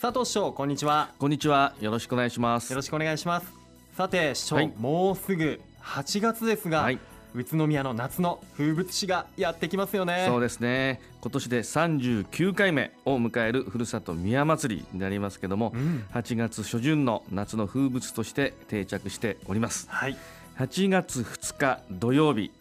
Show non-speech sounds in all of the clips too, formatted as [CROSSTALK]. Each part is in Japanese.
佐藤市長こんにちは。こんにちは。よろしくお願いします。よろしくお願いします。さて市長、はい。もうすぐ8月ですが、はい。宇都宮の夏の風物詩がやってきますよね。そうですね。今年で39回目を迎えるふるさと宮祭りになりますけども、うん。8月初旬の夏の風物として定着しております。はい。8月2日土曜日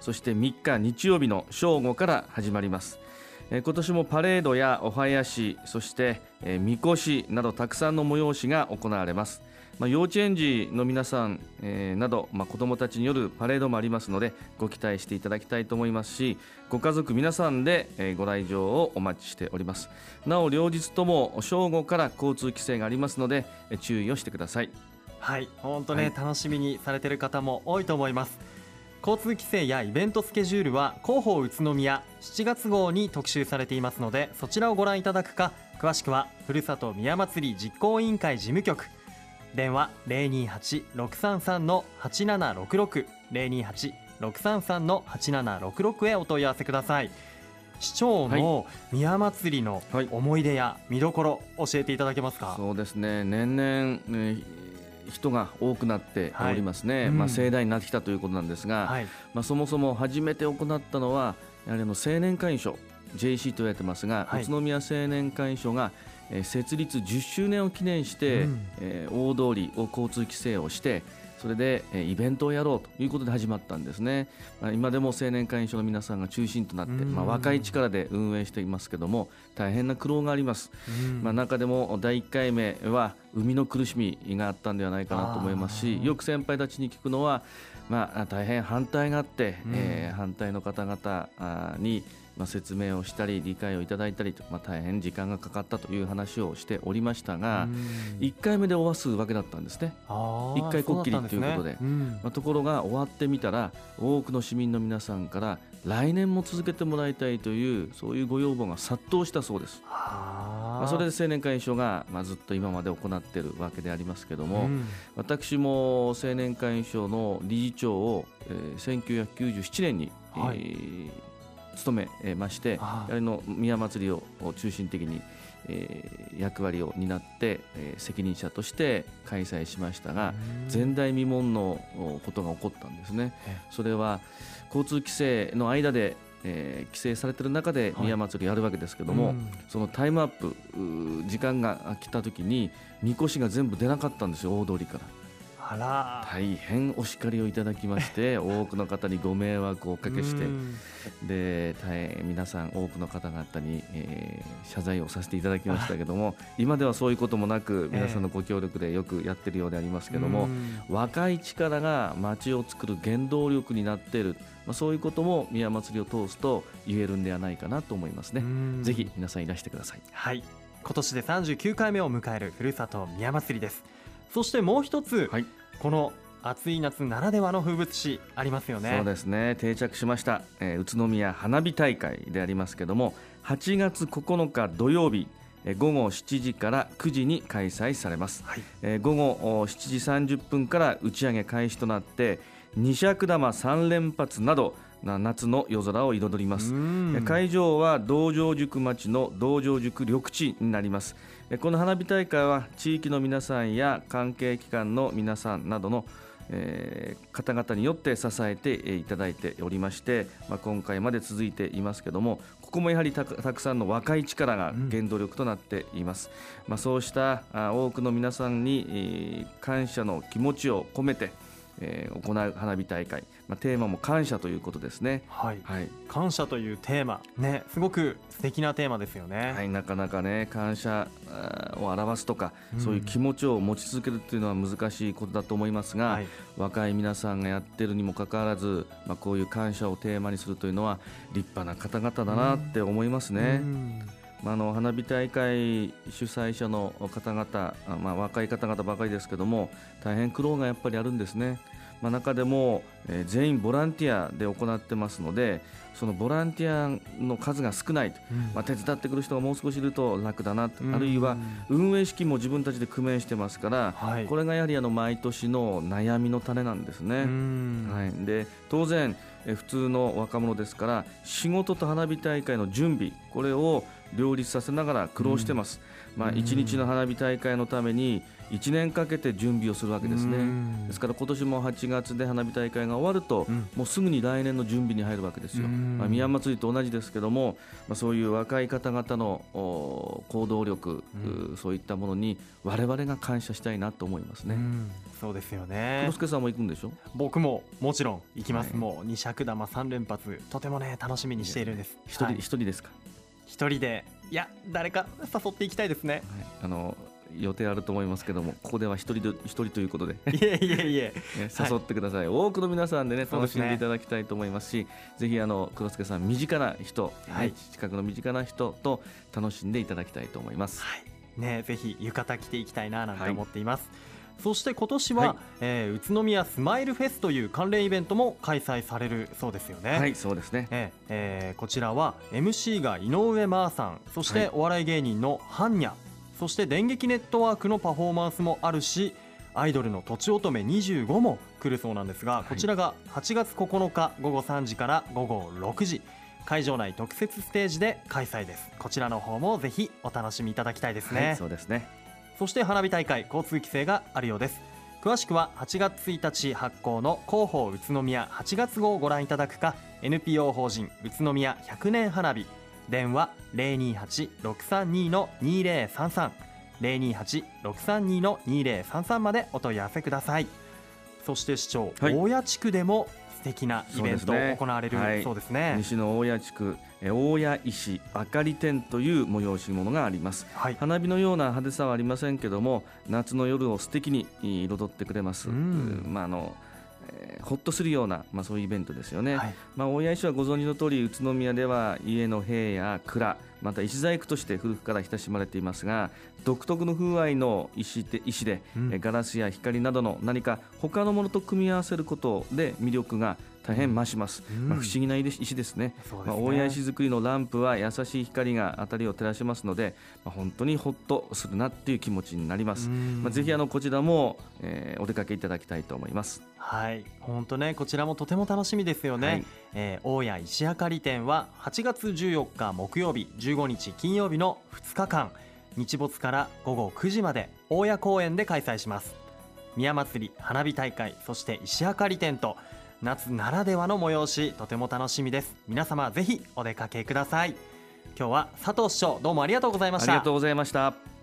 そして3日日曜日の正午から始まります。えー今年もパレードやお囃子そしてえーみこしなどたくさんの催しが行われます。まあ、幼稚園児の皆さん、えーなど、まあ、子どもたちによるパレードもありますのでご期待していただきたいと思いますしご家族皆さんで、えーご来場をお待ちしております。なお両日とも正午から交通規制がありますのでえー注意をしてください。はい本当ね、はい。楽しみにされている方も多いと思います交通規制やイベントスケジュールは広報宇都宮7月号に特集されていますのでそちらをご覧いただくか詳しくはふるさと宮祭り実行委員会事務局。電話028-633の8766 028-633の8766へお問い合わせください。市長の宮祭りのはい。思い出や見どころ教えていただけますか、そうですね。年々、ね人が多くなっておりますね、はいうん。まあ、盛大になってきたということなんですが、はい。まあ、そもそも初めて行ったのはやはりあの青年会員賞 JC と言われてますが、はい。宇都宮青年会員賞が、えー設立10周年を記念して、うん。えー大通りを交通規制をしてそれで、えーイベントをやろうということで始まったんですね、まあ、今でも青年会員賞の皆さんが中心となって、うん。まあ、若い力で運営していますけども大変な苦労があります。うん。まあ、中でも第1回目は生みの苦しみがあったんではないかなと思いますあしー。よく先輩たちに聞くのは、まあ、大変反対があって、うん。えー反対の方々に、まあ、説明をしたり理解をいただいたりと、まあ、大変時間がかかったという話をしておりましたが、うん。1回目で終わすわけだったんですね。あー一回こっきりということで。ね。うん。まあ、ところが終わってみたら多くの市民の皆さんから来年も続けてもらいたいというそういうご要望が殺到したそうです。まあ、それで青年会員賞が、まあ、ずっと今まで行っているわけでありますけども、うん。私も青年会員賞の理事長を、えー1997年に、はい。えー務めましてあーやはりの宮祭りを中心的に、えー役割を担って、えー責任者として開催しましたが、うん。前代未聞のおことが起こったんですね。え。それは交通規制の間で、えー規制されている中ではい。宮祭りをやるわけですけども、うん。そのタイムアップ時間が来た時にみこしが全部出なかったんですよ大通りから大変お叱りをいただきまして [LAUGHS] 多くの方にご迷惑をおかけして。うん。で大変皆さん多くの方々に、えー謝罪をさせていただきましたけども今ではそういうこともなく皆さんのご協力でよくやってるようでありますけども、うん。若い力が街を作る原動力になっている、まあ、そういうことも宮祭りを通すと言えるんではないかなと思いますね。うん。ぜひ皆さんいらしてください。はい。今年で39回目を迎えるふるさと宮祭りですそしてもう一つ、はい。この暑い夏ならではの風物詩ありますよね。そうですね。定着しました、えー宇都宮花火大会でありますけども8月9日土曜日えー午後7時から9時に開催されます、はい。えー午後お7時30分から打ち上げ開始となって二尺玉3連発などな夏の夜空を彩ります、会場は道場塾町の道場塾緑地になります。えこの花火大会は地域の皆さんや関係機関の皆さんなどのえ方々によって支えていただいておりまして、ま、今回まで続いていますけどもここもやはりたくさんの若い力が原動力となっています、まあ、そうした多くの皆さんに、感謝の気持ちを込めて、えー行う花火大会、まあ、テーマも感謝ということですね。はい。はい。感謝というテーマ。ねすごく素敵なテーマですよね、はい、なかなかね感謝を表すとか、うん。そういう気持ちを持ち続けるっていうのは難しいことだと思いますが、はい。若い皆さんがやってるにもかかわらず、まあ、こういう感謝をテーマにするというのは立派な方々だなって思いますね。うん。まあ、あの花火大会主催者の方々、あまあ、若い方々ばかりですけども大変苦労がやっぱりあるんですね。まあ、中でも、えー全員ボランティアで行ってますのでそのボランティアの数が少ないと、うん。まあ、手伝ってくる人がもう少しいると楽だなと、うん。あるいは運営資金も自分たちで工面してますから、はい。これがやはりあの毎年の悩みの種なんですね。うん。はい、で当然、え普通の若者ですから仕事と花火大会の準備これを両立させながら苦労してます、うん、まあ、1日の花火大会のために1年かけて準備をするわけですね、ですから今年も8月で花火大会が終わると、うん、もうすぐに来年の準備に入るわけですよ、まあ、宮祭りと同じですけども、まあ、そういう若い方々の行動力、うん、そういったものに我々が感謝したいなと思いますね。そうですよね。黒助さんも行くんでしょ？僕ももちろん行きます、はい、もう二尺玉三連発とてもね楽しみにしているんです。一人一、はい、人ですか？一人でいや誰か誘っていきたいですね、はい、あの予定あると思いますけどもここでは一人で一人ということで。いえいえいえ。誘ってください、はい、多くの皆さんでね楽しんでいただきたいと思いますし、ね、ぜひあの黒助さん身近な人、はい、近くの身近な人と楽しんでいただきたいと思います、はい、ねぜひ浴衣着ていきたいななんて思っています、そして今年は、はい、えー、宇都宮スマイルフェスという関連イベントも開催されるそうですよね。はい、そうですね。えー、えー、こちらは MC が井上真央さん、そしてお笑い芸人のハンニャ、そして電撃ネットワークのパフォーマンスもあるしアイドルのとちおとめ25も来るそうなんですが、こちらが8月9日午後3時から午後6時会場内特設ステージで開催です。こちらの方もぜひお楽しみいただきたいですね、はい、そうですねそして花火大会交通規制があるようです。詳しくは8月1日発行の広報宇都宮8月号をご覧いただくか NPO 法人宇都宮100年花火電話028-632-2033 028-632-2033までお問い合わせください。そして市長、はい、大谷地区でも素敵なイベント行われるそうですね、はい、西の大谷地区大谷石あかり展という催し物があります、はい、花火のような派手さはありませんけども夏の夜を素敵に彩ってくれます、まああのえー、ほっとするような、まあ、そういうイベントですよね、はい、まあ、大谷石はご存知の通り宇都宮では家の塀や蔵また石細工として古くから親しまれていますが独特の風合いの石で石で、うん、ガラスや光などの何か他のものと組み合わせることで魅力が大変増します、うん、まあ、不思議な石ですね。すね、まあ、大谷石造りのランプは優しい光が辺りを照らしますので、まあ、本当にほっとするなっていう気持ちになります、まあ、ぜひあのこちらも、えー、お出かけいただきたいと思います。はい。本当ねこちらもとても楽しみですよね、はい、えー、大谷石あかり展は8月14日木曜日15日金曜日の2日間日没から午後9時まで大谷公園で開催します。宮祭り花火大会そして石あかり展と夏ならではの催しとても楽しみです。皆様ぜひお出かけください。今日は佐藤市長どうもありがとうございました。ありがとうございました。